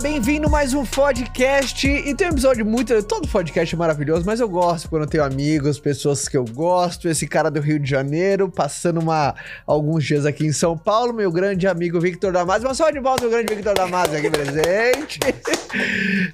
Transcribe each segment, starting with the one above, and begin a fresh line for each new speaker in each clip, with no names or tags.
bem-vindo a mais um podcast. E tem um episódio muito. Todo podcast é maravilhoso, mas eu gosto quando eu tenho amigos, pessoas que eu gosto. Esse cara do Rio de Janeiro, passando uma, alguns dias aqui em São Paulo, meu grande amigo Victor Damasio. Uma salva de volta, meu grande Victor Damasio aqui presente.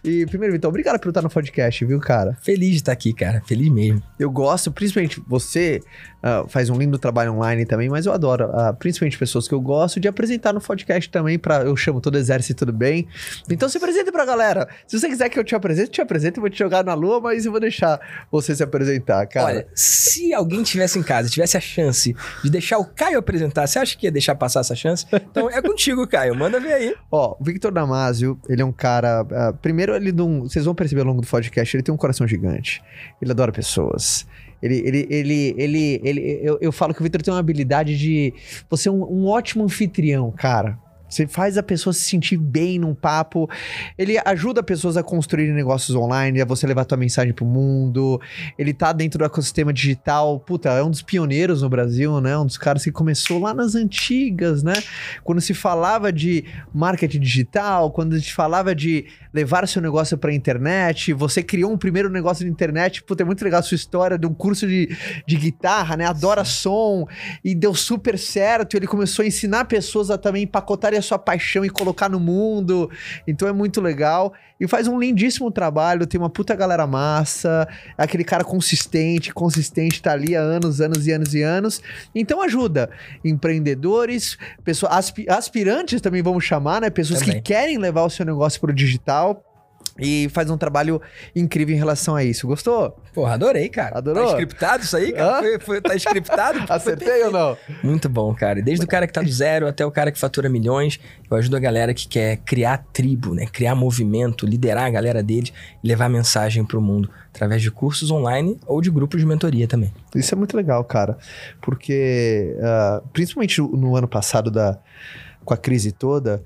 e primeiro, Vitor, obrigado por estar no podcast, viu, cara?
Feliz de estar aqui, cara. Feliz mesmo.
Eu gosto, principalmente você uh, faz um lindo trabalho online também, mas eu adoro, uh, principalmente pessoas que eu gosto, de apresentar no podcast também. Pra, eu chamo todo exército, tudo bem. Então se apresente pra galera. Se você quiser que eu te apresente, eu te apresento, eu vou te jogar na lua, mas eu vou deixar você se apresentar, cara.
Olha, se alguém tivesse em casa, tivesse a chance de deixar o Caio apresentar, você acha que ia deixar passar essa chance? Então é contigo, Caio. Manda ver aí.
Ó, o Victor Damasio, ele é um cara. Uh, primeiro, ele não. Vocês vão perceber ao longo do podcast, ele tem um coração gigante. Ele adora pessoas. Ele, ele, ele, ele, ele eu, eu falo que o Victor tem uma habilidade de. Você é um, um ótimo anfitrião, cara. Você faz a pessoa se sentir bem num papo. Ele ajuda pessoas a construir negócios online, a você levar tua mensagem pro mundo. Ele tá dentro do ecossistema digital. Puta, é um dos pioneiros no Brasil, né? Um dos caras que começou lá nas antigas, né? Quando se falava de marketing digital, quando se falava de levar seu negócio pra internet, você criou um primeiro negócio de internet. Puta, é muito legal a sua história de um curso de, de guitarra, né? Adora som e deu super certo. Ele começou a ensinar pessoas a também empacotar a sua paixão e colocar no mundo. Então é muito legal. E faz um lindíssimo trabalho, tem uma puta galera massa, é aquele cara consistente, consistente, tá ali há anos, anos e anos e anos. Então ajuda empreendedores, pessoas, aspirantes também vamos chamar, né? Pessoas também. que querem levar o seu negócio pro digital. E faz um trabalho incrível em relação a isso. Gostou?
Porra, adorei, cara.
Adorou?
Tá scriptado isso aí, cara? Foi, foi, tá scriptado?
Acertei ou não?
Muito bom, cara. Desde o cara que tá do zero até o cara que fatura milhões, eu ajudo a galera que quer criar tribo, né? Criar movimento, liderar a galera deles e levar mensagem pro mundo através de cursos online ou de grupos de mentoria também.
Isso é muito legal, cara. Porque, uh, principalmente no ano passado da, com a crise toda,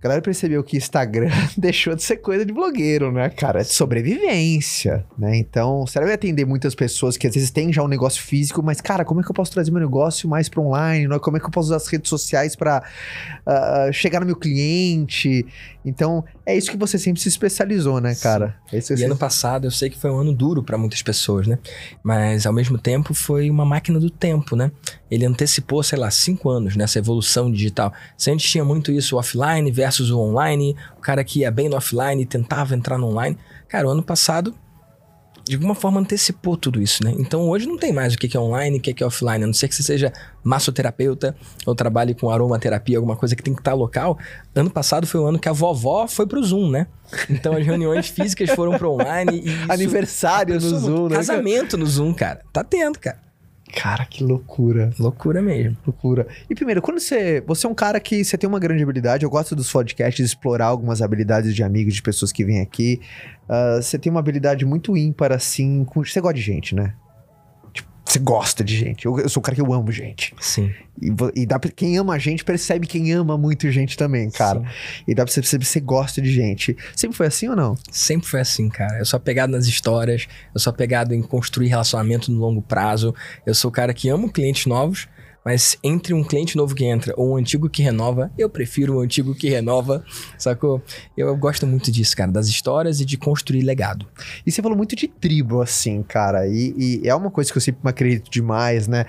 a galera percebeu que Instagram deixou de ser coisa de blogueiro, né, cara? É de sobrevivência, né? Então, você vai atender muitas pessoas que às vezes têm já um negócio físico, mas, cara, como é que eu posso trazer meu negócio mais para online? Como é que eu posso usar as redes sociais para uh, ah, chegar no meu cliente? Então, é isso que você sempre se especializou, né, cara?
É
e
ano passado, eu sei que foi um ano duro para muitas pessoas, né? Mas, ao mesmo tempo, foi uma máquina do tempo, né? Ele antecipou, sei lá, cinco anos nessa evolução digital. Se antes tinha muito isso, offline versus o online, o cara que ia bem no offline tentava entrar no online. Cara, o ano passado de alguma forma antecipou tudo isso, né? Então hoje não tem mais o que é online, o que é offline, a não ser que você seja massoterapeuta ou trabalhe com aromaterapia, alguma coisa que tem que estar local. Ano passado foi o ano que a vovó foi pro Zoom, né? Então as reuniões físicas foram pro online.
E Aniversário no Zoom,
né? Casamento no Zoom, cara. Tá tendo, cara.
Cara, que loucura.
Loucura mesmo.
Loucura. E primeiro, quando você. Você é um cara que você tem uma grande habilidade. Eu gosto dos podcasts, explorar algumas habilidades de amigos, de pessoas que vêm aqui. Uh, você tem uma habilidade muito ímpar, assim. Com, você gosta de gente, né? Você gosta de gente. Eu, eu, sou o cara que eu amo gente.
Sim.
E, e dá pra, quem ama a gente percebe quem ama muito gente também, cara. Sim. E dá pra você perceber que você gosta de gente. Sempre foi assim ou não?
Sempre foi assim, cara. Eu sou apegado nas histórias, eu sou apegado em construir relacionamento no longo prazo. Eu sou o cara que ama clientes novos, mas entre um cliente novo que entra ou um antigo que renova, eu prefiro o antigo que renova, sacou? Eu gosto muito disso, cara, das histórias e de construir legado.
E você falou muito de tribo, assim, cara, e, e é uma coisa que eu sempre me acredito demais, né?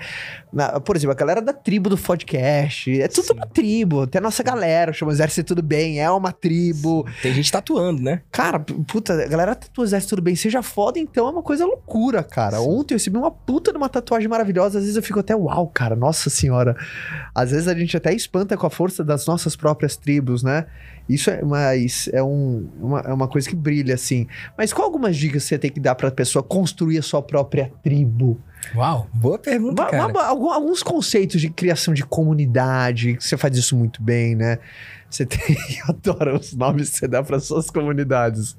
Na, por exemplo, a galera da tribo do podcast, é tudo Sim. uma tribo, tem a nossa galera, chama Exército Tudo Bem, é uma tribo.
Tem gente tatuando, né?
Cara, puta, a galera tatua Exército Tudo Bem, seja foda, então é uma coisa loucura, cara. Sim. Ontem eu recebi uma puta de uma tatuagem maravilhosa, às vezes eu fico até, uau, cara, nossa senhora. Às vezes a gente até espanta com a força das nossas próprias tribos, né? Isso é, mas é, um, uma, é uma coisa que brilha, assim. Mas qual algumas dicas você tem que dar pra pessoa construir a sua própria tribo?
Uau, boa pergunta, cara.
alguns conceitos de criação de comunidade, você faz isso muito bem, né? Você tem. Eu adoro os nomes que você dá para suas comunidades.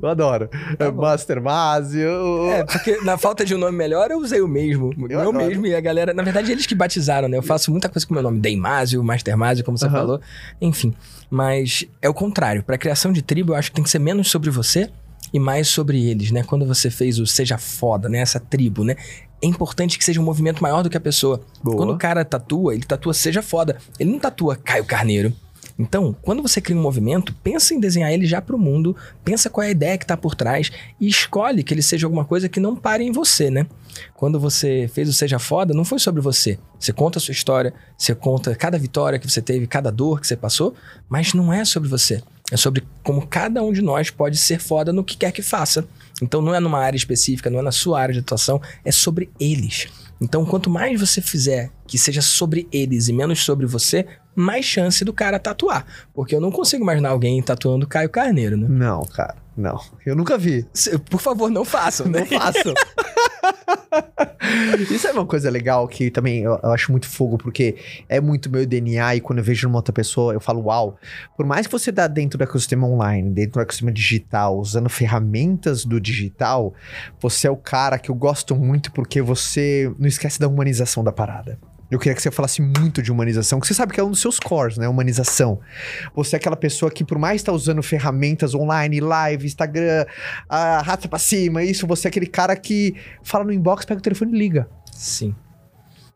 Eu adoro. Tá é Master Mazio.
É, porque na falta de um nome melhor, eu usei o mesmo. Eu, eu mesmo e a galera. Na verdade, eles que batizaram, né? Eu faço muita coisa com o meu nome. Deimásio, Master Mazio, como você uhum. falou. Enfim. Mas é o contrário. Para criação de tribo, eu acho que tem que ser menos sobre você e mais sobre eles, né? Quando você fez o Seja Foda, né? Essa tribo, né? É importante que seja um movimento maior do que a pessoa. Boa. Quando o cara tatua, ele tatua seja foda. Ele não tatua Caio Carneiro. Então, quando você cria um movimento, pensa em desenhar ele já para o mundo, pensa qual é a ideia que está por trás e escolhe que ele seja alguma coisa que não pare em você, né? Quando você fez o Seja Foda, não foi sobre você. Você conta a sua história, você conta cada vitória que você teve, cada dor que você passou, mas não é sobre você. É sobre como cada um de nós pode ser foda no que quer que faça. Então não é numa área específica, não é na sua área de atuação, é sobre eles. Então, quanto mais você fizer que seja sobre eles e menos sobre você, mais chance do cara tatuar. Porque eu não consigo imaginar alguém tatuando Caio Carneiro, né?
Não, cara, não. Eu nunca vi.
Por favor, não façam.
Não façam. Isso é uma coisa legal que também eu, eu, acho muito fogo, porque é muito meu DNA e quando eu vejo numa outra pessoa, eu falo, uau. Por mais que você dá dentro do ecossistema online, dentro do ecossistema digital, usando ferramentas do digital, você é o cara que eu gosto muito porque você não esquece da humanização da parada. Eu queria que você falasse muito de humanização, que você sabe que é um dos seus cores, né? Humanização. Você é aquela pessoa que, por mais estar tá usando ferramentas online, live, Instagram, a rata pra cima, isso, você é aquele cara que fala no inbox, pega o telefone e liga.
Sim.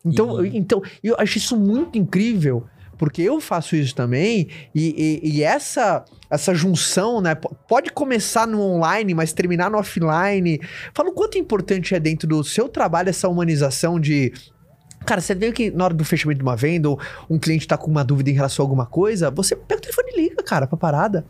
Então, e... então eu acho isso muito incrível, porque eu faço isso também, e, e, e essa essa junção, né? Pode começar no online, mas terminar no offline. Fala o quanto importante é dentro do seu trabalho essa humanização de Cara, você vê que na hora do fechamento de uma venda, ou um cliente tá com uma dúvida em relação a alguma coisa, você pega o telefone e liga, cara, pra parada.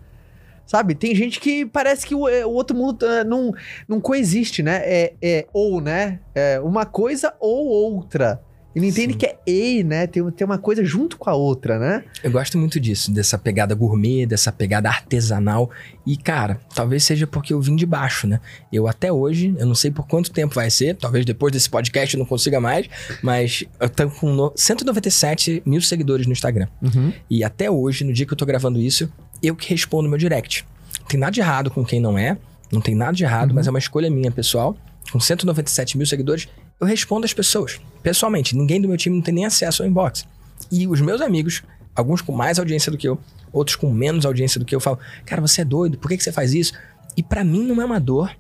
Sabe? Tem gente que parece que o, é, o outro mundo uh, não, não coexiste, né? É, é ou, né? É uma coisa ou outra. Ele entende Sim. que é E, né? Tem, tem uma coisa junto com a outra, né?
Eu gosto muito disso, dessa pegada gourmet, dessa pegada artesanal. E, cara, talvez seja porque eu vim de baixo, né? Eu até hoje, eu não sei por quanto tempo vai ser, talvez depois desse podcast eu não consiga mais, mas eu tô com no, 197 mil seguidores no Instagram. Uhum. E até hoje, no dia que eu tô gravando isso, eu que respondo meu direct. Não tem nada de errado com quem não é, não tem nada de errado, uhum. mas é uma escolha minha, pessoal. Com 197 mil seguidores, eu respondo as pessoas, pessoalmente. Ninguém do meu time não tem nem acesso ao inbox. E os meus amigos, alguns com mais audiência do que eu, outros com menos audiência do que eu, falam: Cara, você é doido, por que, que você faz isso? E para mim não é uma dor.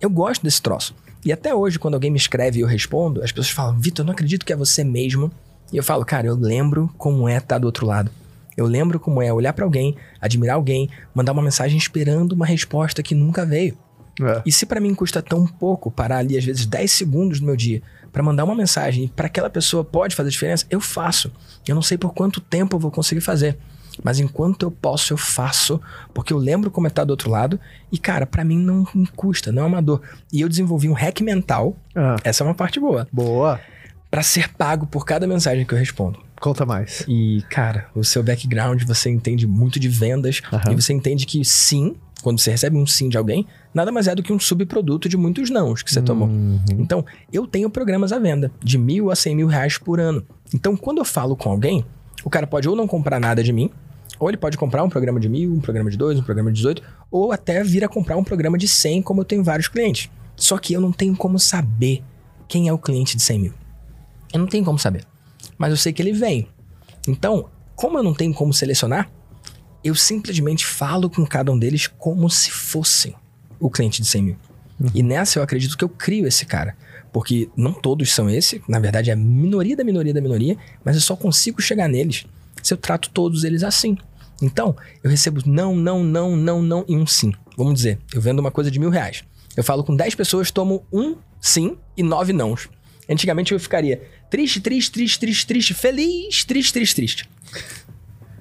Eu gosto desse troço. E até hoje, quando alguém me escreve e eu respondo, as pessoas falam: Vitor, não acredito que é você mesmo. E eu falo: Cara, eu lembro como é estar do outro lado. Eu lembro como é olhar para alguém, admirar alguém, mandar uma mensagem esperando uma resposta que nunca veio. É. E se para mim custa tão pouco parar ali, às vezes, 10 segundos do meu dia para mandar uma mensagem para aquela pessoa pode fazer diferença, eu faço. Eu não sei por quanto tempo eu vou conseguir fazer. Mas enquanto eu posso, eu faço, porque eu lembro como é estar tá do outro lado. E, cara, para mim não me custa, não é uma dor. E eu desenvolvi um hack mental. Ah. Essa é uma parte boa.
Boa.
Para ser pago por cada mensagem que eu respondo.
Conta mais.
E, cara, o seu background, você entende muito de vendas. Uhum. E você entende que sim, quando você recebe um sim de alguém, nada mais é do que um subproduto de muitos nãos que você uhum. tomou. Então, eu tenho programas à venda de mil a cem mil reais por ano. Então, quando eu falo com alguém, o cara pode ou não comprar nada de mim, ou ele pode comprar um programa de mil, um programa de dois, um programa de 18, ou até vir a comprar um programa de 100, como eu tenho vários clientes. Só que eu não tenho como saber quem é o cliente de 100 mil. Eu não tenho como saber. Mas eu sei que ele vem. Então, como eu não tenho como selecionar, eu simplesmente falo com cada um deles como se fossem o cliente de 100 mil. Uhum. E nessa eu acredito que eu crio esse cara. Porque não todos são esse, na verdade é a minoria da minoria da minoria, mas eu só consigo chegar neles se eu trato todos eles assim. Então, eu recebo não, não, não, não, não e um sim. Vamos dizer, eu vendo uma coisa de mil reais. Eu falo com 10 pessoas, tomo um sim e nove nãos. Antigamente eu ficaria triste, triste, triste, triste, triste, feliz, triste, triste, triste.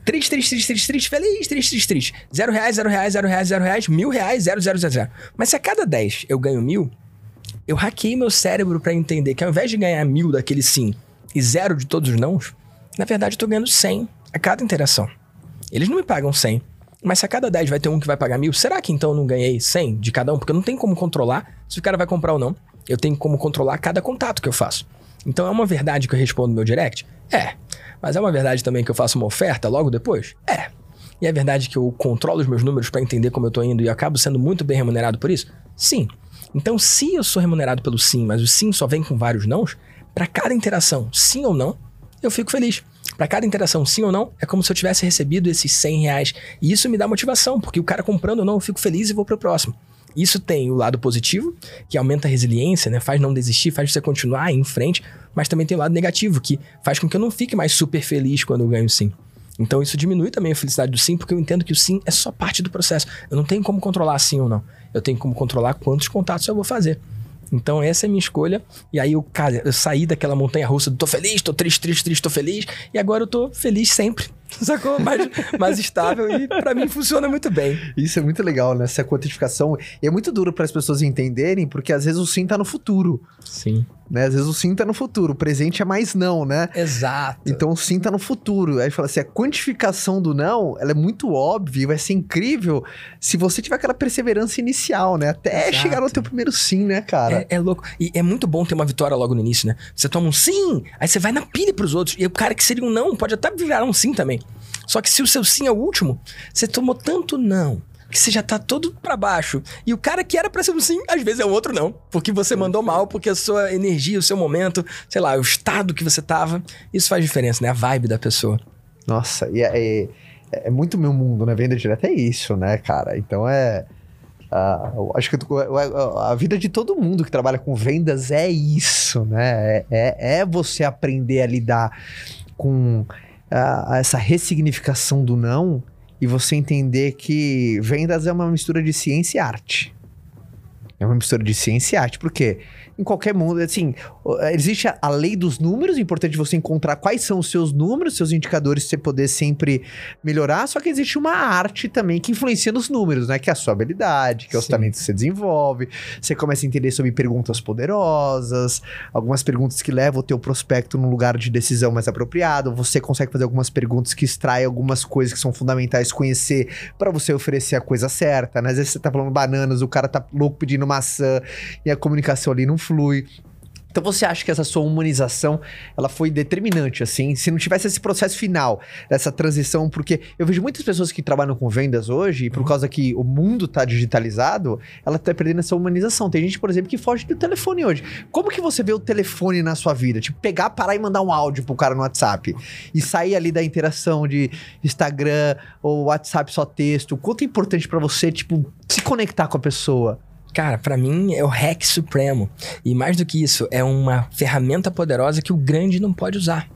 Triste, triste, triste, triste, triste, feliz, triste, triste, triste. Zero reais, zero reais, zero reais, zero reais, mil reais, zero, zero, zero, zero. Mas se a cada dez eu ganho mil, eu hackei meu cérebro para entender que ao invés de ganhar mil daquele sim e zero de todos os nãos, na verdade eu tô ganhando cem a cada interação. Eles não me pagam cem, mas se a cada 10 vai ter um que vai pagar mil, será que então eu não ganhei 100 de cada um? Porque eu não tenho como controlar se o cara vai comprar ou não. Eu tenho como controlar cada contato que eu faço. Então é uma verdade que eu respondo no meu direct? É. Mas é uma verdade também que eu faço uma oferta logo depois? É. E é verdade que eu controlo os meus números para entender como eu tô indo e acabo sendo muito bem remunerado por isso? Sim. Então, se eu sou remunerado pelo sim, mas o sim só vem com vários nãos, para cada interação, sim ou não, eu fico feliz. Para cada interação, sim ou não, é como se eu tivesse recebido esses 100 reais. E isso me dá motivação, porque o cara comprando ou não, eu fico feliz e vou pro próximo. Isso tem o lado positivo, que aumenta a resiliência, né? Faz não desistir, faz você continuar em frente, mas também tem o lado negativo, que faz com que eu não fique mais super feliz quando eu ganho sim. Então isso diminui também a felicidade do sim, porque eu entendo que o sim é só parte do processo. Eu não tenho como controlar sim ou não. Eu tenho como controlar quantos contatos eu vou fazer. Então essa é a minha escolha. E aí eu, cara, eu saí daquela montanha russa do tô feliz, tô triste, triste, triste, tô feliz. E agora eu tô feliz sempre. Sacou? Mais, mais estável e para mim funciona muito bem.
Isso é muito legal, né? Essa quantificação. E é muito duro para as pessoas entenderem, porque às vezes o sim tá no futuro.
Sim.
Né? Às vezes o sim tá no futuro, o presente é mais não, né?
Exato.
Então o sim tá no futuro. Aí fala assim, a quantificação do não, ela é muito óbvia e vai ser incrível se você tiver aquela perseverança inicial, né? Até
Exato.
chegar no teu primeiro sim, né, cara?
É, é louco. E é muito bom ter uma vitória logo no início, né? Você toma um sim, aí você vai na pilha pros outros. E o cara que seria um não pode até virar um sim também. Só que se o seu sim é o último, você tomou tanto não que você já tá todo pra baixo. E o cara que era pra ser um sim, às vezes é um outro não. Porque você mandou mal, porque a sua energia, o seu momento, sei lá, o estado que você tava. Isso faz diferença, né? A vibe da pessoa.
Nossa, e é, é, é muito meu mundo, né? Venda direta é isso, né, cara? Então é. eu acho que eu- a vida de todo mundo que trabalha com vendas é isso, né? É, é, é você aprender a lidar com ah, essa ressignificação do não e você entender que vendas é uma mistura de ciência e arte. É uma mistura de ciência e arte. Por quê? Em qualquer mundo, assim, o- existe a, a lei dos números, é importante você encontrar quais são os seus números, seus indicadores, pra você poder sempre melhorar, só que existe uma arte também que influencia nos números, né? Que é a sua habilidade, que é os
Sim.
talentos que você desenvolve, você começa a entender sobre perguntas poderosas, algumas perguntas que levam o teu prospecto num lugar de decisão mais apropriado, você consegue fazer algumas perguntas que extraem algumas coisas que são fundamentais conhecer para você oferecer a coisa certa, né? Às vezes você tá falando bananas, o cara tá louco pedindo maçã e a comunicação ali não flui. Então você acha que essa sua humanização, ela foi determinante, assim? Se não tivesse esse processo final, dessa transição, porque eu vejo muitas pessoas que trabalham com vendas hoje, e por causa que o mundo tá digitalizado, ela tá perdendo essa humanização. Tem gente, por exemplo, que foge do telefone hoje. Como que você vê o telefone na sua vida? Tipo, pegar, parar e mandar um áudio pro cara no WhatsApp. E sair ali da interação de Instagram ou WhatsApp só texto. Quanto é importante pra você, tipo, se conectar com a pessoa?
Cara, pra mim é o hack supremo. E mais do que isso, é uma ferramenta poderosa que o grande não pode usar.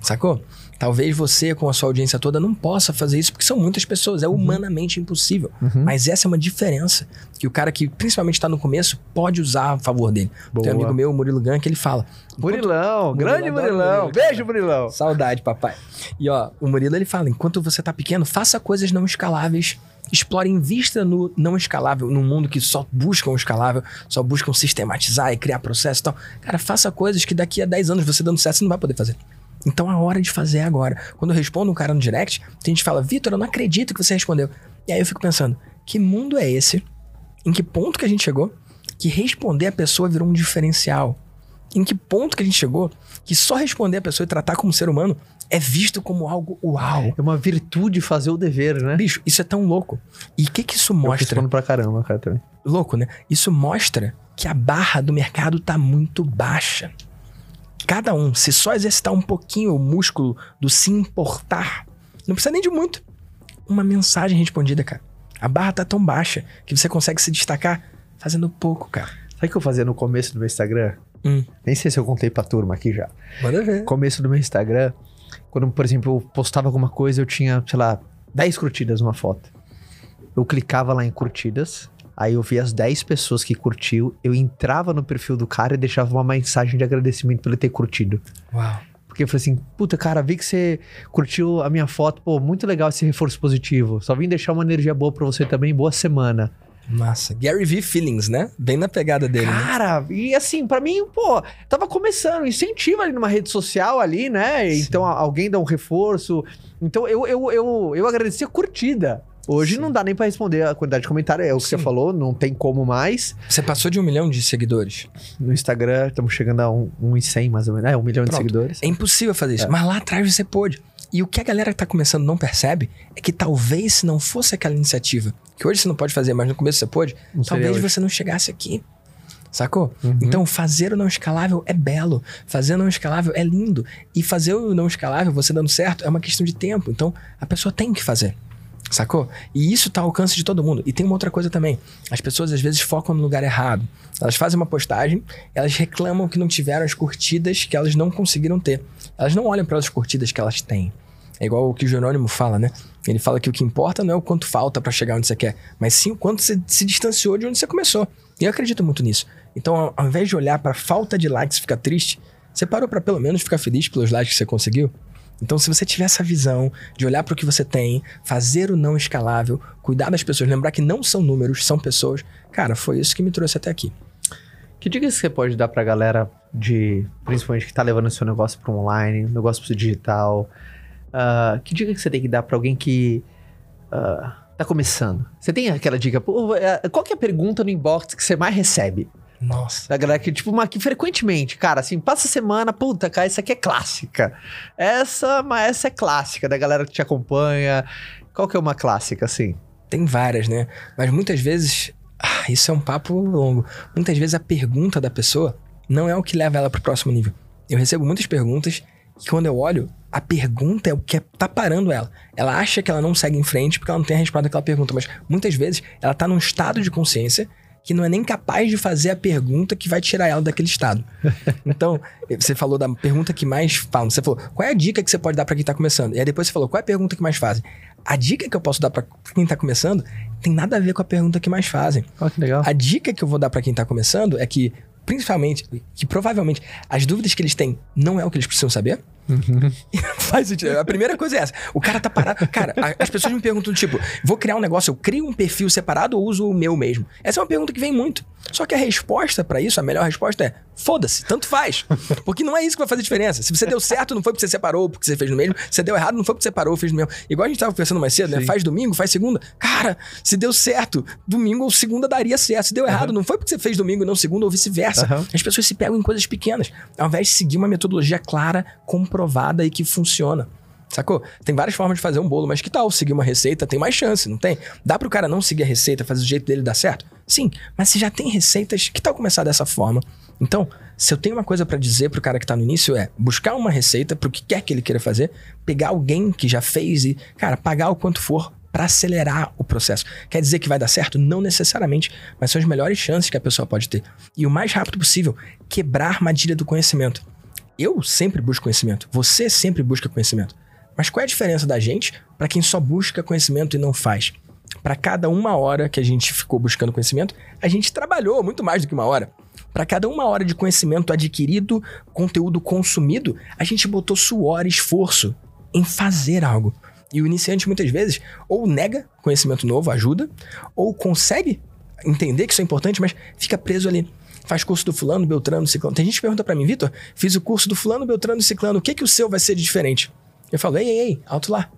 Sacou? Talvez você, com a sua audiência toda, não possa fazer isso, porque são muitas pessoas, é humanamente impossível.
Uhum.
Mas essa é uma diferença que o cara que principalmente está no começo pode usar a favor dele.
Boa.
Tem um amigo meu, o Murilo Gan, que ele fala.
Murilão, grande Murilão. Beijo, Murilão.
Saudade, papai. E ó, o Murilo ele fala: enquanto você tá pequeno, faça coisas não escaláveis. Explore, invista no não escalável, num mundo que só buscam o escalável, só buscam sistematizar e criar processo e tal. Cara, faça coisas que daqui a 10 anos você dando certo, você não vai poder fazer. Então a hora de fazer é agora. Quando eu respondo um cara no direct, tem gente que fala, Vitor, eu não acredito que você respondeu. E aí eu fico pensando, que mundo é esse? Em que ponto que a gente chegou? Que responder a pessoa virou um diferencial. Em que ponto que a gente chegou que só responder a pessoa e tratar como ser humano é visto como algo uau.
É uma virtude fazer o dever, né?
Bicho, isso é tão louco. E o que que isso
Eu
mostra?
respondo pra caramba, cara, também.
Louco, né? Isso mostra que a barra do mercado tá muito baixa. Cada um, se só exercitar um pouquinho o músculo do se importar, não precisa nem de muito. Uma mensagem respondida, cara. A barra tá tão baixa que você consegue se destacar fazendo pouco, cara.
Sabe o que eu fazia no começo do meu Instagram?
Hum.
Nem sei se eu contei pra turma aqui já.
Manda ver.
Começo do meu Instagram, quando, por exemplo, eu postava alguma coisa, eu tinha, sei lá, 10 curtidas numa foto. Eu clicava lá em curtidas, aí eu via as 10 pessoas que curtiu, eu entrava no perfil do cara e deixava uma mensagem de agradecimento por ele ter curtido.
Uau.
Porque eu falei assim, puta, cara, vi que você curtiu a minha foto, pô, muito legal esse reforço positivo. Só vim deixar uma energia boa pra você também, boa semana.
Massa. Gary V Feelings, né? Bem na pegada dele, né?
Cara, e assim, pra mim, pô, tava começando, incentiva ali numa rede social ali, né?
Sim.
Então alguém dá um reforço. Então eu, eu, eu, eu agradeci a curtida. Hoje
Sim.
não dá nem pra responder a quantidade de comentário, é o que você
Sim.
falou, não tem como mais.
Você passou de um milhão de seguidores.
No Instagram, estamos chegando a um, um e cem, mais ou menos. É, um milhão de
Pronto.
seguidores.
É impossível fazer isso.
É.
Mas lá atrás você pôde. E o que a galera que tá começando não percebe é que talvez se não fosse aquela iniciativa, que hoje você não pode fazer, mas no começo você pôde,
Não
talvez
hoje.
você não chegasse aqui. Sacou?
Uhum.
Então, fazer o não escalável é belo. Fazer o não escalável é lindo. E fazer o não escalável, você dando certo, é uma questão de tempo. Então, a pessoa tem que fazer. Sacou? E isso tá ao alcance de todo mundo. E tem uma outra coisa também. As pessoas às vezes focam no lugar errado. Elas fazem uma postagem, elas reclamam que não tiveram as curtidas que elas não conseguiram ter. Elas não olham para as curtidas que elas têm. É igual o que o Jerônimo fala, né? Ele fala que o que importa não é o quanto falta para chegar onde você quer, mas sim o quanto você se distanciou de onde você começou. E eu acredito muito nisso. Então, ao, invés de olhar para falta de likes e ficar triste, você parou para pelo menos ficar feliz pelos likes que você conseguiu? Então, se você tiver essa visão de olhar para o que você tem, fazer o não escalável, cuidar das pessoas, lembrar que não são números, são pessoas, cara, foi isso que me trouxe até aqui.
Que dicas você pode dar pra galera de, principalmente que tá levando seu negócio para online, negócio pro digital? Uh, que dica que você tem que dar para alguém que uh, tá começando? Você tem aquela dica? É, qual que é a pergunta no inbox que você mais recebe?
Nossa.
Da galera que, tipo, uma que frequentemente, cara, assim, passa a semana, puta, cara, essa aqui é clássica. Essa, mas essa é clássica, da galera que te acompanha. Qual que é uma clássica, assim?
Tem várias, né? Mas muitas vezes ah, isso é um papo longo. Muitas vezes a pergunta da pessoa não é o que leva ela para o próximo nível. Eu recebo muitas perguntas e quando eu olho, a pergunta é o que é, tá parando ela. Ela acha que ela não segue em frente porque ela não tem a resposta daquela pergunta, mas muitas vezes ela tá num estado de consciência que não é nem capaz de fazer a pergunta que vai tirar ela daquele estado. Então, você falou da pergunta que mais falam. Você falou, qual é a dica que você pode dar para quem tá começando? E aí depois você falou, qual é a pergunta que mais fazem? A dica que eu posso dar para quem tá começando tem nada a ver com a pergunta que mais fazem.
Oh, que legal.
A dica que eu vou dar para quem tá começando é que, principalmente, que provavelmente as dúvidas que eles têm não é o que eles precisam saber. Uhum. Faz sentido. A primeira coisa é essa. O cara tá parado. Cara, as pessoas me perguntam, tipo, vou criar um negócio, eu crio um perfil separado ou uso o meu mesmo? Essa é uma pergunta que vem muito. Só que a resposta para isso, a melhor resposta é: foda-se, tanto faz. Porque não é isso que vai fazer diferença. Se você deu certo, não foi porque você separou, porque você fez no mesmo. Se deu errado, não foi porque você separou, fez no mesmo. Igual a gente tava conversando mais cedo, né? Faz domingo, faz segunda. Cara, se deu certo, domingo ou segunda daria certo. Se deu errado, uhum. não foi porque você fez domingo e não segunda ou vice-versa. Uhum. As pessoas se pegam em coisas pequenas, ao invés de seguir uma metodologia clara, comprovada e que funciona. Sacou? Tem várias formas de fazer um bolo, mas que tal seguir uma receita? Tem mais chance, não tem? Dá pro cara não seguir a receita, fazer o jeito dele dar certo? Sim, mas se já tem receitas, que tal começar dessa forma? Então, se eu tenho uma coisa para dizer pro cara que tá no início é buscar uma receita pro que quer que ele queira fazer, pegar alguém que já fez e, cara, pagar o quanto for para acelerar o processo. Quer dizer que vai dar certo? Não necessariamente, mas são as melhores chances que a pessoa pode ter. E o mais rápido possível, quebrar a armadilha do conhecimento. Eu sempre busco conhecimento, você sempre busca conhecimento. Mas qual é a diferença da gente para quem só busca conhecimento e não faz? Para cada uma hora que a gente ficou buscando conhecimento, a gente trabalhou muito mais do que uma hora. Para cada uma hora de conhecimento adquirido, conteúdo consumido, a gente botou suor e esforço em fazer algo. E o iniciante muitas vezes ou nega conhecimento novo, ajuda, ou consegue entender que isso é importante, mas fica preso ali. Faz curso do fulano, Beltrano, Ciclano. Tem gente que pergunta para mim, Vitor, fiz o curso do fulano, Beltrano, Ciclano, o que que o seu vai ser de diferente? Eu falo, ei, ei, ei, alto lá.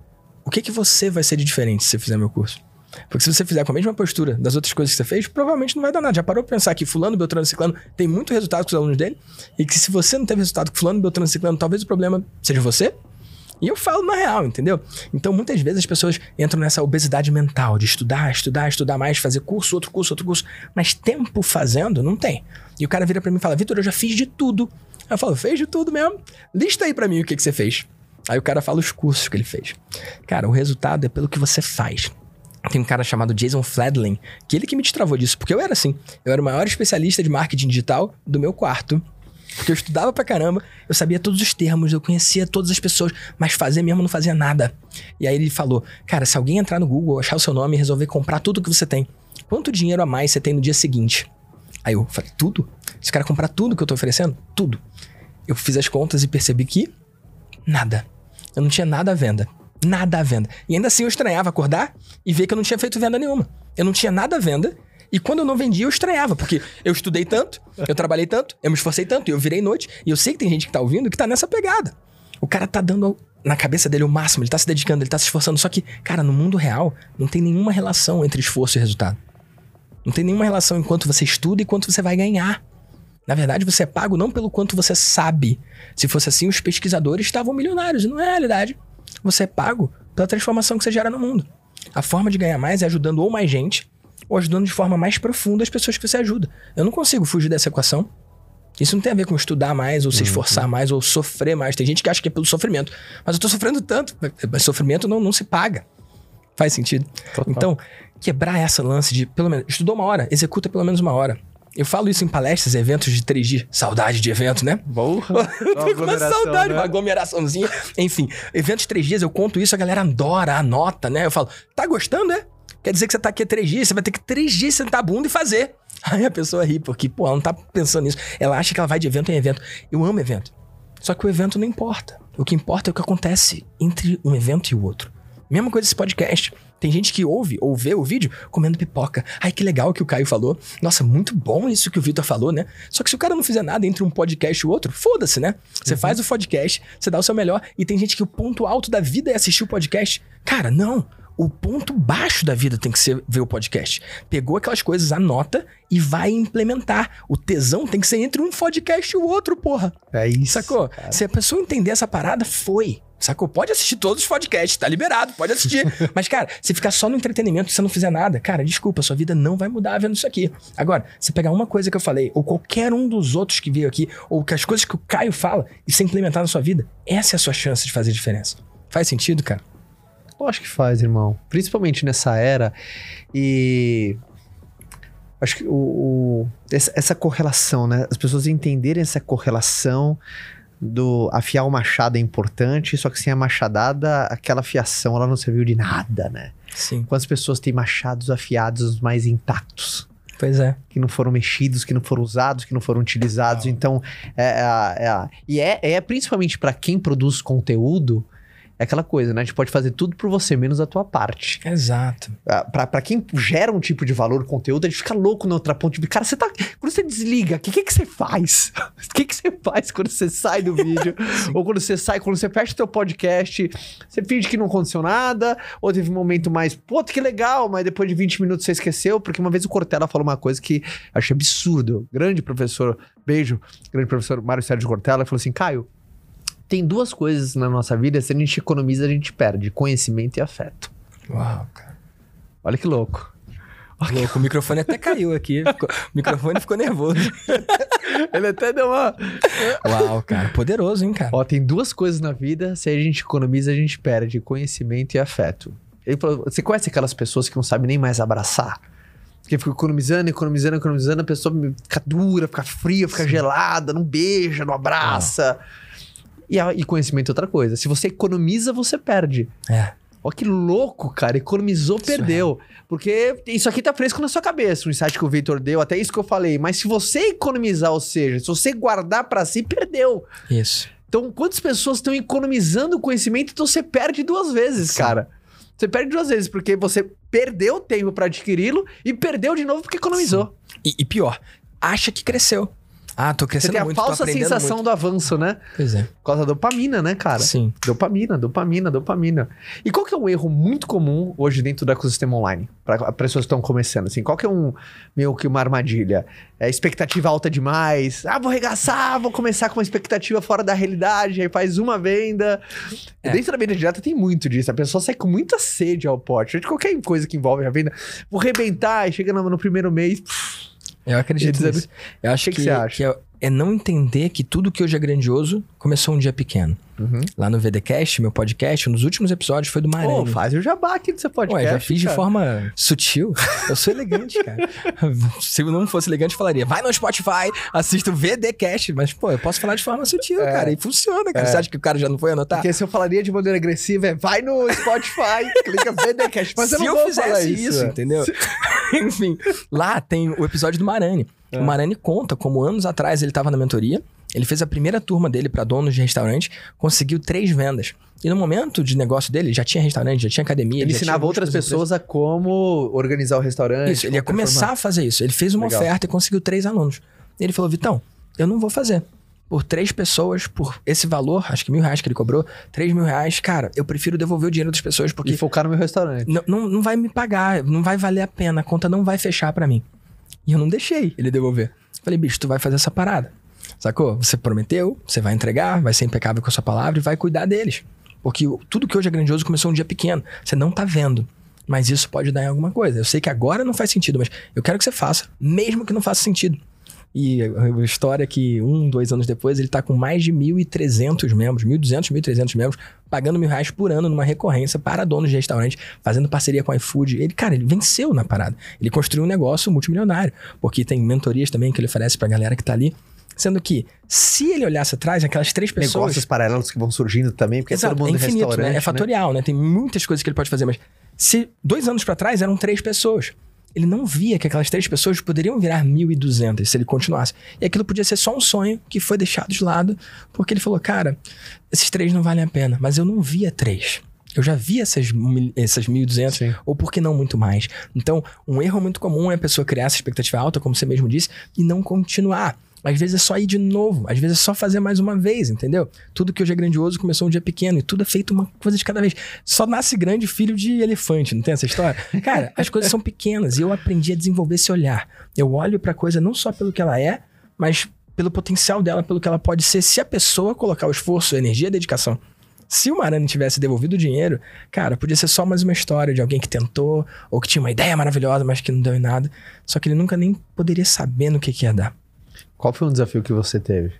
O que que você vai ser de diferente se você fizer meu curso? Porque se você fizer com a mesma postura das outras coisas que você fez, provavelmente não vai dar nada. Já parou pra pensar que fulano, beltrano, ciclano tem muito resultado com os alunos dele? E que se você não teve resultado com fulano, beltrano, ciclano, talvez o problema seja você? E eu falo na real, entendeu? Então, muitas vezes as pessoas entram nessa obesidade mental de estudar, estudar, estudar mais, fazer curso, outro curso, outro curso. Mas tempo fazendo, não tem. E o cara vira para mim e fala, Vitor, eu já fiz de tudo. Eu falo, fez de tudo mesmo? Lista aí para mim o que, que você fez. Aí o cara fala os cursos que ele fez. Cara, o resultado é pelo que você faz. Tem um cara chamado Jason Fladlin, que ele que me destravou disso, porque eu era assim. Eu era o maior especialista de marketing digital do meu quarto. Porque eu estudava pra caramba, eu sabia todos os termos, eu conhecia todas as pessoas, mas fazer mesmo não fazia nada. E aí ele falou: Cara, se alguém entrar no Google, achar o seu nome e resolver comprar tudo que você tem, quanto dinheiro a mais você tem no dia seguinte? Aí eu falei: Tudo? Se cara comprar tudo que eu tô oferecendo? Tudo. Eu fiz as contas e percebi que nada. Eu não tinha nada à venda. Nada à venda. E ainda assim eu estranhava acordar e ver que eu não tinha feito venda nenhuma. Eu não tinha nada à venda. E quando eu não vendia, eu estranhava, porque eu estudei tanto, eu trabalhei tanto, eu me esforcei tanto, eu virei noite. E eu sei que tem gente que tá ouvindo que tá nessa pegada. O cara tá dando na cabeça dele o máximo, ele tá se dedicando, ele tá se esforçando. Só que, cara, no mundo real, não tem nenhuma relação entre esforço e resultado. Não tem nenhuma relação enquanto você estuda e quanto você vai ganhar. Na verdade, você é pago não pelo quanto você sabe. Se fosse assim, os pesquisadores estavam milionários. Não é a realidade. Você é pago pela transformação que você gera no mundo. A forma de ganhar mais é ajudando ou mais gente, ou ajudando de forma mais profunda as pessoas que você ajuda. Eu não consigo fugir dessa equação. Isso não tem a ver com estudar mais, ou se uhum. esforçar mais, ou sofrer mais. Tem gente que acha que é pelo sofrimento. Mas eu tô sofrendo tanto. Mas sofrimento não, não se paga. Faz sentido? Total. Então, quebrar essa lance de, pelo menos, estudou uma hora, executa pelo menos uma hora. Eu falo isso em palestras, eventos de 3 d Saudade de evento, né?
Porra.
Tô com uma saudade, né? uma aglomeraçãozinha. Enfim, eventos de três dias, eu conto isso, a galera adora, anota, né? Eu falo, tá gostando, é? Quer dizer que você tá aqui há três dias, você vai ter que três dias sentar a bunda e fazer. Aí a pessoa ri, porque, pô, ela não tá pensando nisso. Ela acha que ela vai de evento em evento. Eu amo evento. Só que o evento não importa. O que importa é o que acontece entre um evento e o outro. Mesma coisa esse podcast. Tem gente que ouve ou vê o vídeo comendo pipoca. Ai, que legal que o Caio falou. Nossa, muito bom isso que o Vitor falou, né? Só que se o cara não fizer nada entre um podcast e o outro, foda-se, né? Você uhum. faz o podcast, você dá o seu melhor, e tem gente que o ponto alto da vida é assistir o podcast. Cara, não o ponto baixo da vida tem que ser ver o podcast. Pegou aquelas coisas, anota e vai implementar. O tesão tem que ser entre um podcast e o outro, porra.
É isso.
Sacou? Cara. Se a pessoa entender essa parada, foi. Sacou? Pode assistir todos os podcasts, tá liberado, pode assistir. Mas, cara, se ficar só no entretenimento e você não fizer nada, cara, desculpa, sua vida não vai mudar vendo isso aqui. Agora, se pegar uma coisa que eu falei, ou qualquer um dos outros que veio aqui, ou que as coisas que o Caio fala, e você implementar na sua vida, essa é a sua chance de fazer diferença. Faz sentido, cara?
Eu acho que faz, irmão. Principalmente nessa era. E. Acho que o, o essa, essa, correlação, né? As pessoas entenderem essa correlação do afiar o machado é importante, só que sem a machadada, aquela afiação ela não serviu de nada, né?
Sim.
Quantas pessoas têm machados afiados mais intactos?
Pois é.
Que não foram mexidos, que não foram usados, que não foram utilizados. Então, é, é, é, e é, é principalmente para quem produz conteúdo, é aquela coisa, né? A gente pode fazer tudo por você, menos a tua parte.
Exato.
Ah, pra, pra quem gera um tipo de valor, conteúdo, a gente fica louco na outra ponte. Cara, você tá. Quando você desliga, o que, que, que você faz? O que, que você faz quando você sai do vídeo? ou quando você sai, quando você fecha o teu podcast, você finge que não aconteceu nada, ou teve um momento mais, pô, que legal, mas depois de 20 minutos você esqueceu, porque uma vez o Cortella falou uma coisa que achei absurdo. Grande professor, beijo, grande professor Mário Sérgio Cortella, falou assim: Caio, tem duas coisas na nossa vida, se a gente economiza, a gente perde: conhecimento e afeto.
Uau, cara.
Olha que louco.
Olha louco, o microfone até caiu aqui. Ficou, o microfone ficou nervoso.
Ele até deu uma.
Uau, cara. Poderoso, hein, cara?
Ó, tem duas coisas na vida, se a gente economiza, a gente perde: conhecimento e afeto. Ele falou, você conhece aquelas pessoas que não sabem nem mais abraçar? Que fica economizando, economizando, economizando, a pessoa fica dura, fica fria, fica Sim. gelada, não beija, não abraça. Ah. E, a, e conhecimento é outra coisa. Se você economiza, você perde.
É.
Olha que louco, cara. Economizou, isso perdeu. É. Porque isso aqui tá fresco na sua cabeça, o insight que o Victor deu, até isso que eu falei. Mas se você economizar, ou seja, se você guardar para si, perdeu.
Isso.
Então, quantas pessoas estão economizando conhecimento, então você perde duas vezes, Sim. cara. Você perde duas vezes, porque você perdeu tempo para adquiri-lo e perdeu de novo porque economizou.
E, e pior, acha que cresceu. Ah, tô crescendo muito.
Você tem a falsa sensação
muito.
do avanço, né?
Pois é.
Por causa da dopamina, né, cara?
Sim.
Dopamina, dopamina, dopamina. E qual que é um erro muito comum hoje dentro do ecossistema online? Para pessoas que estão começando, assim. Qual que é um, meio que uma armadilha? É expectativa alta demais. Ah, vou arregaçar, vou começar com uma expectativa fora da realidade, aí faz uma venda. É. Dentro da venda direta tem muito disso. A pessoa sai com muita sede ao pote. De qualquer coisa que envolve a venda. Vou arrebentar e chega no, no primeiro mês... Pff,
eu acredito nisso. Eu acho que, que, que é, é, não entender que tudo que hoje é grandioso começou um dia pequeno. Uhum. Lá no VDcast, meu podcast, um dos últimos episódios foi do Maranhão. Oh,
faz o jabá aqui do seu podcast.
Ué, já fiz cara. de forma sutil. Eu sou elegante, cara. Se eu não fosse elegante, falaria, vai no Spotify, assista o VDcast. Mas, pô, eu posso falar de forma sutil, é. cara. E funciona, cara. É. Você acha que o cara já não foi anotar?
Porque se eu falaria de maneira agressiva, é vai no Spotify, clica VDcast. Mas
se
eu não
eu
vou
fizesse
isso,
isso, entendeu? Enfim, lá tem o episódio do Marani. É. O Marani conta como anos atrás ele estava na mentoria, ele fez a primeira turma dele para donos de restaurante, conseguiu três vendas. E no momento de negócio dele, já tinha restaurante, já tinha academia.
Ele ensinava outras pessoas a como organizar o restaurante.
Isso, ele ia começar a fazer isso. Ele fez uma Legal. oferta e conseguiu três alunos. Ele falou: Vitão, eu não vou fazer. Por três pessoas, por esse valor, acho que mil reais que ele cobrou, três mil reais, cara, eu prefiro devolver o dinheiro das pessoas porque.
E focar no meu restaurante.
Não, não, não vai me pagar, não vai valer a pena, a conta não vai fechar para mim. E eu não deixei ele devolver. Falei, bicho, tu vai fazer essa parada. Sacou? Você prometeu, você vai entregar, vai ser impecável com a sua palavra e vai cuidar deles. Porque tudo que hoje é grandioso começou um dia pequeno. Você não tá vendo. Mas isso pode dar em alguma coisa. Eu sei que agora não faz sentido, mas eu quero que você faça, mesmo que não faça sentido. E a história é que um, dois anos depois, ele tá com mais de 1.300 membros, 1.200, 1.300 membros, pagando mil reais por ano numa recorrência para donos de restaurante, fazendo parceria com a iFood. Ele, cara, ele venceu na parada. Ele construiu um negócio multimilionário, porque tem mentorias também que ele oferece pra galera que tá ali. Sendo que, se ele olhasse atrás, aquelas três pessoas.
Negócios paralelos que vão surgindo também, porque
Exato,
é todo mundo
é infinito,
restaurante,
né? É
né?
fatorial, né? Tem muitas coisas que ele pode fazer, mas se dois anos pra trás eram três pessoas, ele não via que aquelas três pessoas poderiam virar 1.200 se ele continuasse. E aquilo podia ser só um sonho que foi deixado de lado, porque ele falou, cara, esses três não valem a pena, mas eu não via três. Eu já vi essas, mil- essas 1.200,
Sim.
ou por que não muito mais? Então, um erro muito comum é a pessoa criar essa expectativa alta, como você mesmo disse, e não continuar. Às vezes é só ir de novo, às vezes é só fazer mais uma vez, entendeu? Tudo que hoje é grandioso começou um dia pequeno e tudo é feito uma coisa de cada vez. Só nasce grande filho de elefante, não tem essa história? Cara, as coisas são pequenas e eu aprendi a desenvolver esse olhar. Eu olho pra coisa não só pelo que ela é, mas pelo potencial dela, pelo que ela pode ser, se a pessoa colocar o esforço, a energia e a dedicação. Se o Marani tivesse devolvido o dinheiro, cara, podia ser só mais uma história de alguém que tentou, ou que tinha uma ideia maravilhosa, mas que não deu em nada. Só que ele nunca nem poderia saber no que, que ia dar.
Qual foi um desafio que você teve?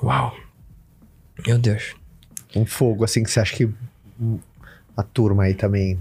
Uau. Meu Deus.
Um fogo, assim, que você acha que a turma aí também,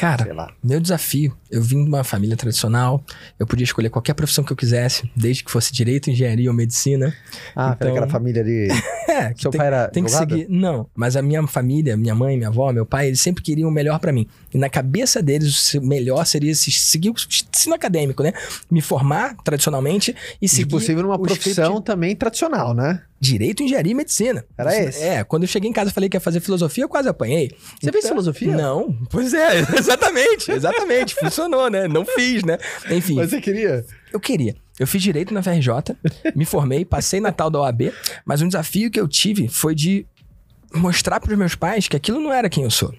Cara, meu desafio, eu vim de uma família tradicional, eu podia escolher qualquer profissão que eu quisesse, desde que fosse direito, engenharia ou medicina.
Ah,
Então-
aquela família ali.
É, que
Seu
tem,
pai era
tem que seguir. Não, mas a minha família, minha mãe, minha avó, meu pai, eles sempre queriam o melhor pra mim. E na cabeça deles, o melhor seria se seguir o ensino acadêmico, né? Me formar tradicionalmente e
Se
seguir.
possível, numa
o script
profissão também tradicional, né?
Direito, engenharia e medicina.
Era
Isso-
esse?
É, quando eu cheguei em casa e falei que ia fazer filosofia, eu quase apanhei.
Você fez filosofia?
Não. Pois é, exatamente, exatamente. Funcionou, né? Não fiz, né? Enfim,
Mas você queria?
eu queria. Eu fiz direito na FRJ, me formei, passei na tal da OAB, mas um desafio que eu tive foi de mostrar para os meus pais que aquilo não era quem eu sou.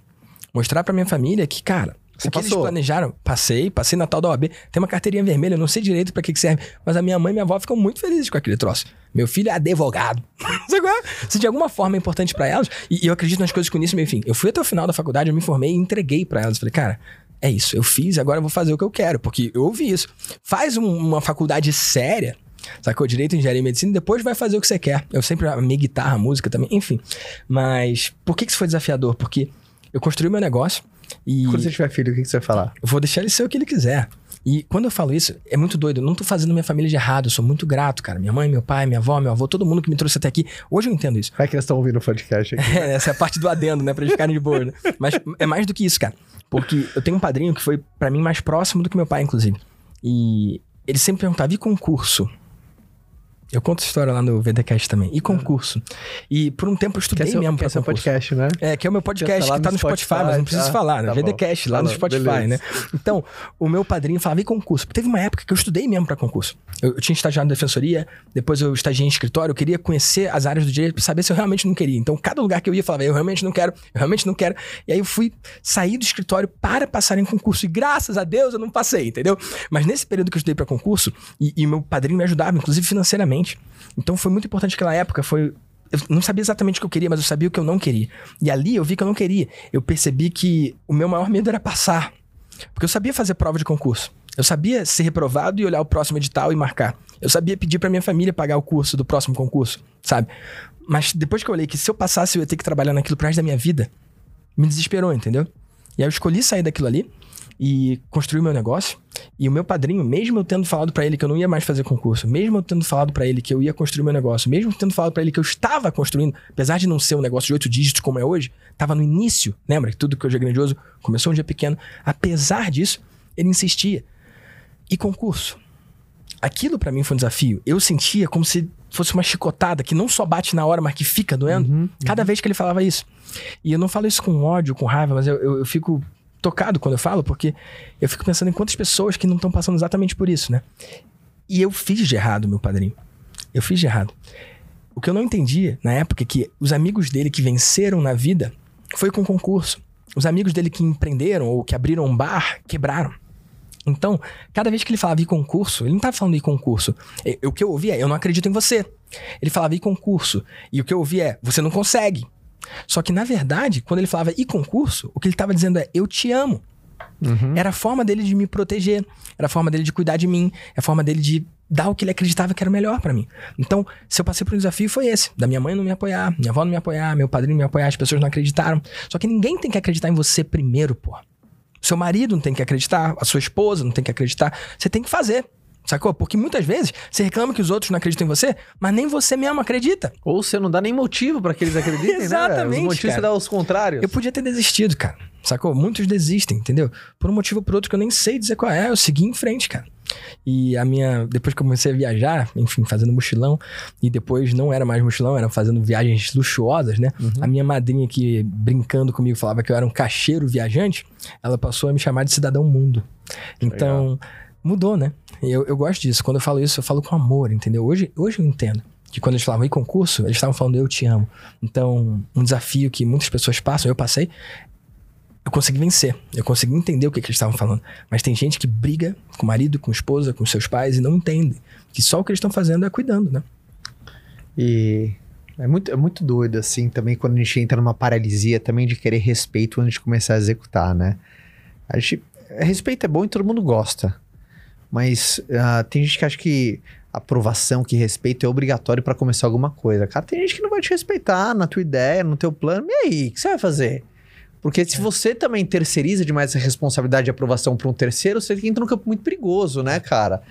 Mostrar para minha família que, cara,
Você
o que eles
passou?
planejaram, passei, passei na tal da OAB, tem uma carteirinha vermelha, eu não sei direito para que, que serve, mas a minha mãe e minha avó ficam muito felizes com aquele troço. Meu filho é advogado. É? Se de alguma forma é importante para elas, e, e eu acredito nas coisas com isso, enfim, eu fui até o final da faculdade, eu me formei e entreguei para elas. Falei, cara, é isso, eu fiz, agora eu vou fazer o que eu quero, porque eu ouvi isso. Faz um- uma faculdade séria, sacou? Direito, engenharia e medicina, e depois vai fazer o que você quer. Eu sempre amei guitarra, música também, enfim. Mas por que que isso foi desafiador? Porque eu construí meu negócio e
Quando você tiver filho, o que que você vai falar?
eu vou deixar ele ser o que ele quiser. E quando eu falo isso, é muito doido. Eu não tô fazendo minha família de errado. Eu sou muito grato, cara. Minha mãe, meu pai, minha avó, meu avô, todo mundo que me trouxe até aqui. Hoje eu entendo isso.
Vai que eles estão ouvindo o podcast aqui.
É, essa é a parte do adendo, né? Pra eles ficarem de boa, né? Mas é mais do que isso, cara. Porque eu tenho um padrinho que foi pra mim mais próximo do que meu pai, inclusive. E ele sempre perguntava, e concurso? Eu conto história lá no VDcast também. E concurso? E por um tempo eu estudei
Quer ser,
mesmo
quer
pra
ser um
concurso.
podcast, né?
É, que é o meu podcast que tá
no
no Spotify,
Spotify,
mas não preciso
tá?
falar, né?
Tá.
VDcast, lá no
Falou,
Spotify,
beleza.
né? Então, o meu padrinho falava, e concurso? Teve uma época que eu estudei mesmo pra concurso. Eu, eu tinha estagiado na defensoria, depois eu estagiei em escritório, eu queria conhecer as áreas do direito pra saber se eu realmente não queria. Então, cada lugar que eu ia, eu falava, eu realmente não quero, eu realmente não quero. E aí eu fui sair do escritório para passar em concurso. E graças a Deus eu não passei, entendeu? Mas nesse período que eu estudei pra concurso, e, e meu padrinho me ajudava, inclusive financeiramente. Então foi muito importante aquela época, foi eu não sabia exatamente o que eu queria, mas eu sabia o que eu não queria. E ali eu vi que eu não queria. Eu percebi que o meu maior medo era passar. Porque eu sabia fazer prova de concurso. Eu sabia ser reprovado e olhar o próximo edital e marcar. Eu sabia pedir pra minha família pagar o curso do próximo concurso, sabe? Mas depois que eu olhei que se eu passasse eu ia ter que trabalhar naquilo pro resto da minha vida, me desesperou, entendeu? E aí eu escolhi sair daquilo ali e construir meu negócio. E o meu padrinho, mesmo eu tendo falado pra ele que eu não ia mais fazer concurso, mesmo eu tendo falado pra ele que eu ia construir meu negócio, mesmo tendo falado pra ele que eu estava construindo, apesar de não ser um negócio de oito dígitos como é hoje, tava no início, lembra que tudo que hoje é grandioso começou um dia pequeno. Apesar disso, ele insistia. E concurso? Aquilo pra mim foi um desafio. Eu sentia como se fosse uma chicotada que não só bate na hora, mas que fica doendo. Cada vez que ele falava isso. E eu não falo isso com ódio, com raiva, mas eu, eu, eu fico tocado quando eu falo, porque eu fico pensando em quantas pessoas que não estão passando exatamente por isso, né? E eu fiz de errado, meu padrinho. Eu fiz de errado. O que eu não entendia na época é que os amigos dele que venceram na vida foi com concurso. Os amigos dele que empreenderam ou que abriram um bar quebraram. Então, cada vez que ele falava em concurso, ele não estava falando em concurso. O que eu ouvia é, eu não acredito em você. Ele falava em concurso. E o que eu ouvia é, você não consegue. Só que, na verdade, quando ele falava e concurso, o que ele estava dizendo é, eu te amo. Era a forma dele de me proteger, era a forma dele de cuidar de mim, é a forma dele de dar o que ele acreditava que era o melhor pra mim. Então, se eu passei por um desafio, foi esse. Da minha mãe não me apoiar, minha avó não me apoiar, meu padrinho não me apoiar, as pessoas não acreditaram. Só que ninguém tem que acreditar em você primeiro, pô. Seu marido não tem que acreditar, a sua esposa não tem que acreditar. Você tem que fazer. Sacou? Porque muitas vezes você reclama que os outros não acreditam em você, mas nem você mesmo acredita.
Ou você não dá nem motivo pra que eles acreditem, né?
Exatamente,
Os motivos
cara.
você dá os contrários.
Eu podia ter desistido, cara. Sacou? Muitos desistem, entendeu? Por um motivo ou por outro que eu nem sei dizer qual é. Eu segui em frente, cara. E a minha. Depois que eu comecei a viajar, enfim, fazendo mochilão, e depois não era mais mochilão, era fazendo viagens luxuosas, né? A minha madrinha que brincando comigo falava que eu era um cacheiro viajante, ela passou a me chamar de cidadão mundo. Então, mudou, né? Eu, eu gosto disso. Quando eu falo isso, eu falo com amor, entendeu? Hoje, hoje eu entendo. Que quando eles falavam em concurso, eles estavam falando eu te amo. Então, um desafio que muitas pessoas passam, eu passei, eu consegui vencer. Eu consegui entender o que, que eles estavam falando. Mas tem gente que briga com o marido, com a esposa, com seus pais e não entende. Que só o que eles estão fazendo é cuidando, né?
E é muito, é muito doido, assim, também quando a gente entra numa paralisia também de querer respeito antes de começar a executar, né? A gente, respeito é bom e todo mundo gosta. Mas ah, tem gente que acha que aprovação, que respeito é obrigatório pra começar alguma coisa. Cara, tem gente que não vai te respeitar na tua ideia, no teu plano. E aí, o que você vai fazer? Porque se você também terceiriza demais essa responsabilidade de aprovação pra um terceiro, você entra num campo muito perigoso, né, cara?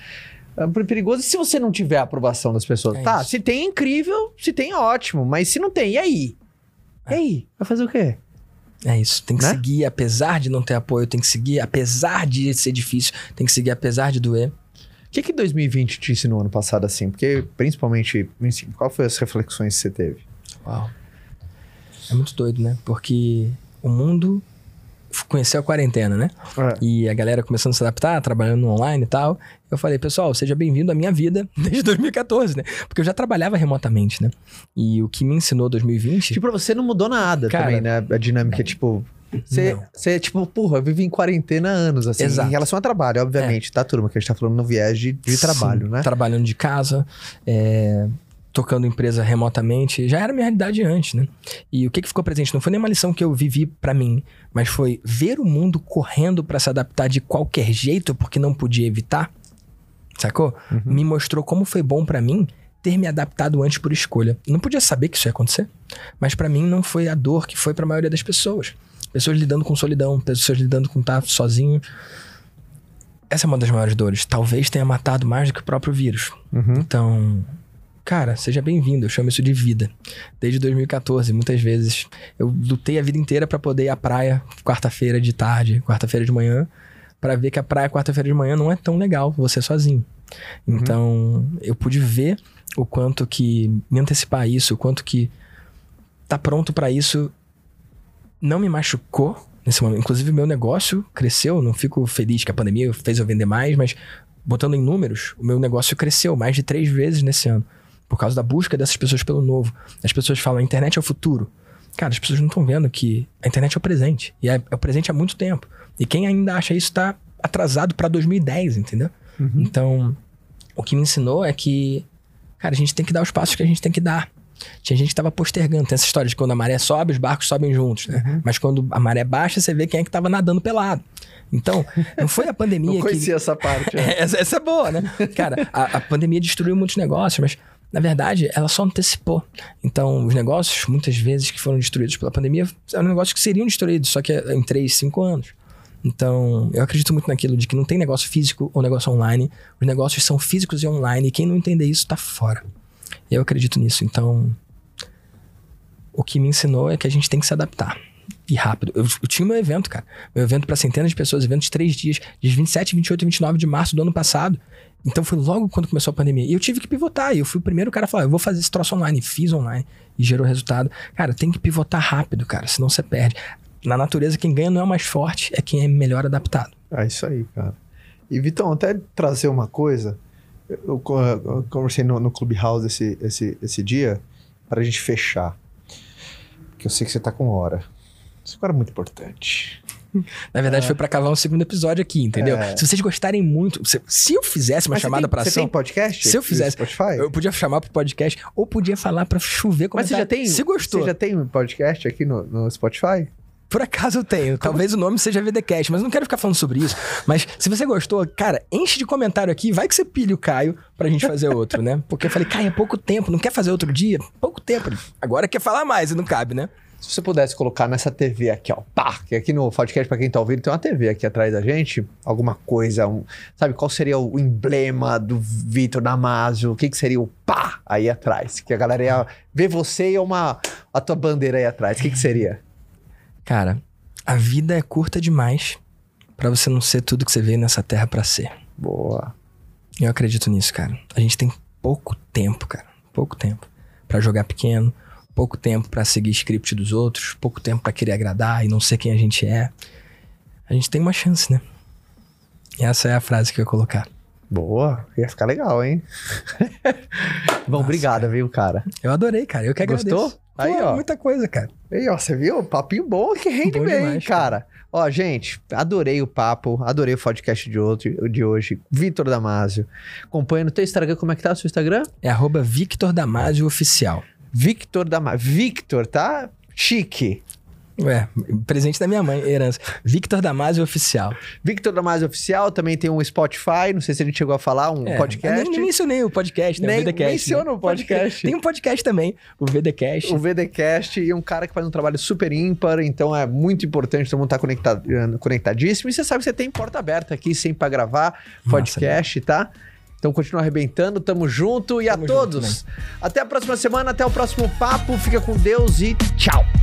É muito perigoso se você não tiver a aprovação das pessoas.
É
tá,
isso.
se tem, é incrível. Se tem, é ótimo. Mas se não tem, e aí? E aí? Vai fazer o quê?
É isso. Tem que
Né?
seguir, apesar de não ter apoio, tem que seguir, apesar de ser difícil, tem que seguir, apesar de doer.
O que que 2020 te ensinou ano passado assim? Porque, principalmente, qual foi as reflexões que você teve?
Uau. É muito doido, né? Porque o mundo conheceu a quarentena, né? E a galera começando a se adaptar, trabalhando online e tal. Eu falei, pessoal, seja bem-vindo à minha vida desde 2014, né? Porque eu já trabalhava remotamente, né? E o que me ensinou 2020.
Tipo, pra você não mudou nada
Cara,
também, né? A dinâmica, tipo... Você, você, tipo, porra, eu vivi em quarentena há anos, assim,
Exato.
em relação a trabalho, obviamente, tá, turma? Que a gente tá falando no viés de, de trabalho,
Sim,
né?
Trabalhando de casa, é, tocando empresa remotamente. Já era minha realidade antes, né? E o que, que ficou presente? Não foi nenhuma lição que eu vivi pra mim, mas foi ver o mundo correndo pra se adaptar de qualquer jeito porque não podia evitar. Sacou?
Uhum.
Me mostrou como foi bom pra mim ter me adaptado antes por escolha. Não podia saber que isso ia acontecer, mas pra mim não foi a dor que foi pra maioria das pessoas. Pessoas lidando com solidão, pessoas lidando com estar sozinho. Essa é uma das maiores dores. Talvez tenha matado mais do que o próprio vírus.
Uhum.
Então, cara, seja bem-vindo. Eu chamo isso de vida. Desde 2014, muitas vezes eu lutei a vida inteira pra poder ir à praia quarta-feira de tarde, quarta-feira de manhã, pra ver que a praia quarta-feira de manhã não é tão legal você sozinho. Então, eu pude ver o quanto que me antecipar isso, o quanto que tá pronto pra isso não me machucou nesse momento. Inclusive, meu negócio cresceu. Não fico feliz que a pandemia fez eu vender mais, mas botando em números, o meu negócio cresceu mais de três vezes nesse ano. Por causa da busca dessas pessoas pelo novo. As pessoas falam, a internet é o futuro. Cara, as pessoas não estão vendo que a internet é o presente. E é, é o presente há muito tempo. E quem ainda acha isso tá atrasado pra 2010, entendeu? Então, o que me ensinou é que, cara, a gente tem que dar os passos que a gente tem que dar. Tinha gente que tava postergando. Tem essa história de quando a maré sobe, os barcos sobem juntos, né? Mas quando a maré baixa, você vê quem é que tava nadando pelado. Então, não foi a pandemia
Não
que.
conhecia essa parte. né?
É, essa, essa é boa, né? Cara, a, a pandemia destruiu muitos negócios, mas na verdade ela só antecipou. Então, os negócios, muitas vezes que foram destruídos pela pandemia, eram negócios que seriam destruídos, só que em 3, 5 anos. Então, eu acredito muito naquilo de que não tem negócio físico ou negócio online. Os negócios são físicos e online, e quem não entender isso tá fora. Eu acredito nisso. Então, o que me ensinou é que a gente tem que se adaptar. E rápido. Eu, eu tinha meu evento, cara. Meu evento para centenas de pessoas, evento de três dias, dias 27, 28 e 29 de março do ano passado. Então foi logo quando começou a pandemia. E eu tive que pivotar. E eu fui o primeiro cara a falar: eu vou fazer esse troço online. Fiz online. E gerou resultado. Cara, tem que pivotar rápido, cara. Senão você perde. Na natureza, quem ganha não é o mais forte, é quem é melhor adaptado.
É isso aí, cara. E, Vitão, até trazer uma coisa. Eu, eu conversei no, no Clubhouse esse, esse, esse dia para a gente fechar. Porque eu sei que você tá com hora. Isso agora é muito importante.
Na verdade, foi pra cavar um segundo episódio aqui, entendeu?
É.
Se vocês gostarem muito. Se, se eu fizesse uma
Mas
chamada
tem-
pra
Você
ação.
tem podcast?
Se eu fizesse-
Spotify?
Eu podia chamar pro podcast, ou podia falar pra chover
Mas
comentário.
você já tem.
Se gostou.
Você já tem um podcast aqui no, no Spotify?
Por acaso eu tenho. Talvez o nome seja VDcast, mas não quero ficar falando sobre isso. Mas se você gostou, cara, enche de comentário aqui. Vai que você pilha o Caio pra gente fazer outro, né? Porque eu falei, Caio, é pouco tempo. Não quer fazer outro dia? Pouco tempo. Agora quer falar mais e não cabe, né?
Se você pudesse colocar nessa TV aqui, ó, pá, que aqui no podcast, pra quem tá ouvindo, tem uma TV aqui atrás da gente, alguma coisa, um, sabe, qual seria o emblema do Vitor Damasio? O que, que seria o pá aí atrás? Que a galera ia ver você e uma, a tua bandeira aí atrás. O que, que seria?
Cara, a vida é curta demais pra você não ser tudo que você veio nessa terra pra ser.
Boa.
Eu acredito nisso, cara. A gente tem pouco tempo, cara. Pouco tempo pra jogar pequeno, pouco tempo pra seguir script dos outros, pouco tempo pra querer agradar e não ser quem a gente é. A gente tem uma chance, né? E essa é a frase que eu ia colocar.
Boa. Ia ficar legal, hein? Bom,
Nossa,
obrigado,
cara.
viu, cara?
Eu adorei, cara. Eu que agradeço.
Gostou? Aí,
Pô,
ó.
Muita coisa, cara.
Aí, ó, você viu? Papinho bom que rende
Bom
bem,
demais,
cara. Ó, gente, adorei o papo, adorei o podcast de, outro, de hoje. Vitor Damasio. Acompanha no teu Instagram, como é que tá o seu Instagram?
É arroba Victor Damasio Oficial.
Victor Damasio. Victor, tá? Chique.
Ué, presente da minha mãe, herança. Victor Damasio Oficial.
Victor Damasio Oficial, também tem um Spotify, não sei se a gente chegou a falar, um
É,
podcast.
Eu nem, mencionei o podcast, né?
Nem
o VDcast.
menciona
né?
o podcast.
Tem um podcast também, o VDcast.
O VDcast e um cara que faz um trabalho super ímpar, então é muito importante todo mundo estar conectado, eh, conectadíssimo. E você sabe que você tem porta aberta aqui sempre pra gravar podcast, tá? Então continua arrebentando, tamo junto e
Tamo
a
junto,
todos. Até a próxima semana, até o próximo papo. Fica com Deus e tchau.